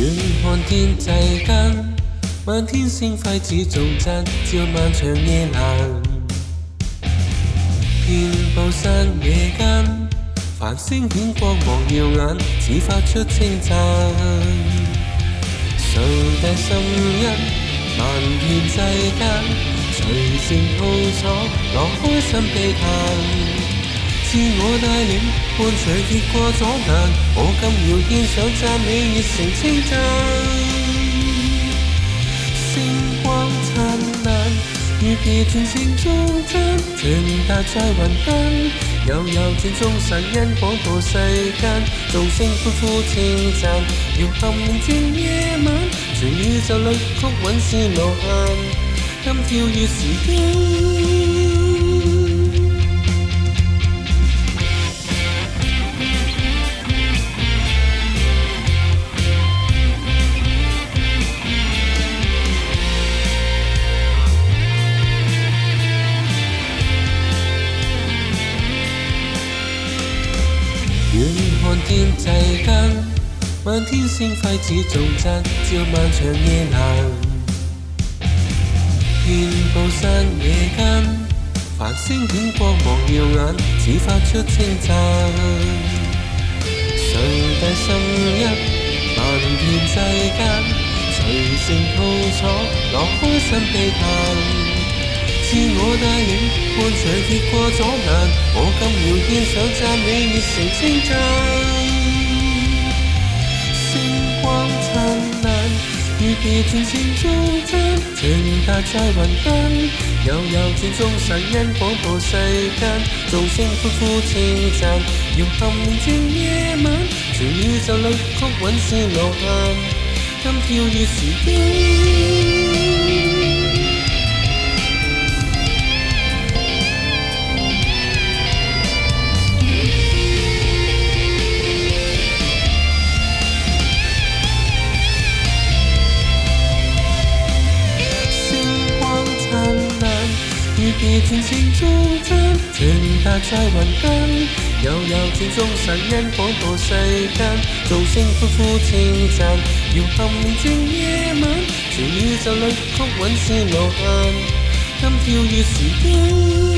远看天际间，漫天星辉似重赞，照漫长夜阑。遍布山野间，繁星显光芒耀眼，似发出称赞。上帝心恩，漫天世间，随性吐槽，我开心悲叹。知我带领伴随越过阻难，我今要见上赞美热诚称赞。星光灿烂，月儿全城中真，传达在云端，悠悠转中神恩广播世间，众星欢呼称赞，要含宁静夜晚，全宇宙里曲韵是无限，今跳跃时间。看天际间，漫天星辉似重振，照漫长夜阑。遍布山野间，繁星点光芒耀眼，只发出清赞。上帝心一漫天世间，谁性吐槽，乐开心地叹。似我带领伴随跌过阻难，我今要献上赞美，热诚称赞。星光灿烂，与别前前中赞，情达在云端，悠悠转中神恩广播世间，众星呼呼称赞，用含宁静夜晚，全宇宙乐曲稳是流行，今跳跃时间。而全情进真情达在云间悠悠转中十一广播世间众声欢呼称赞遥撼宁静夜晚全宇宙里曲韵是无限。今跳跃时间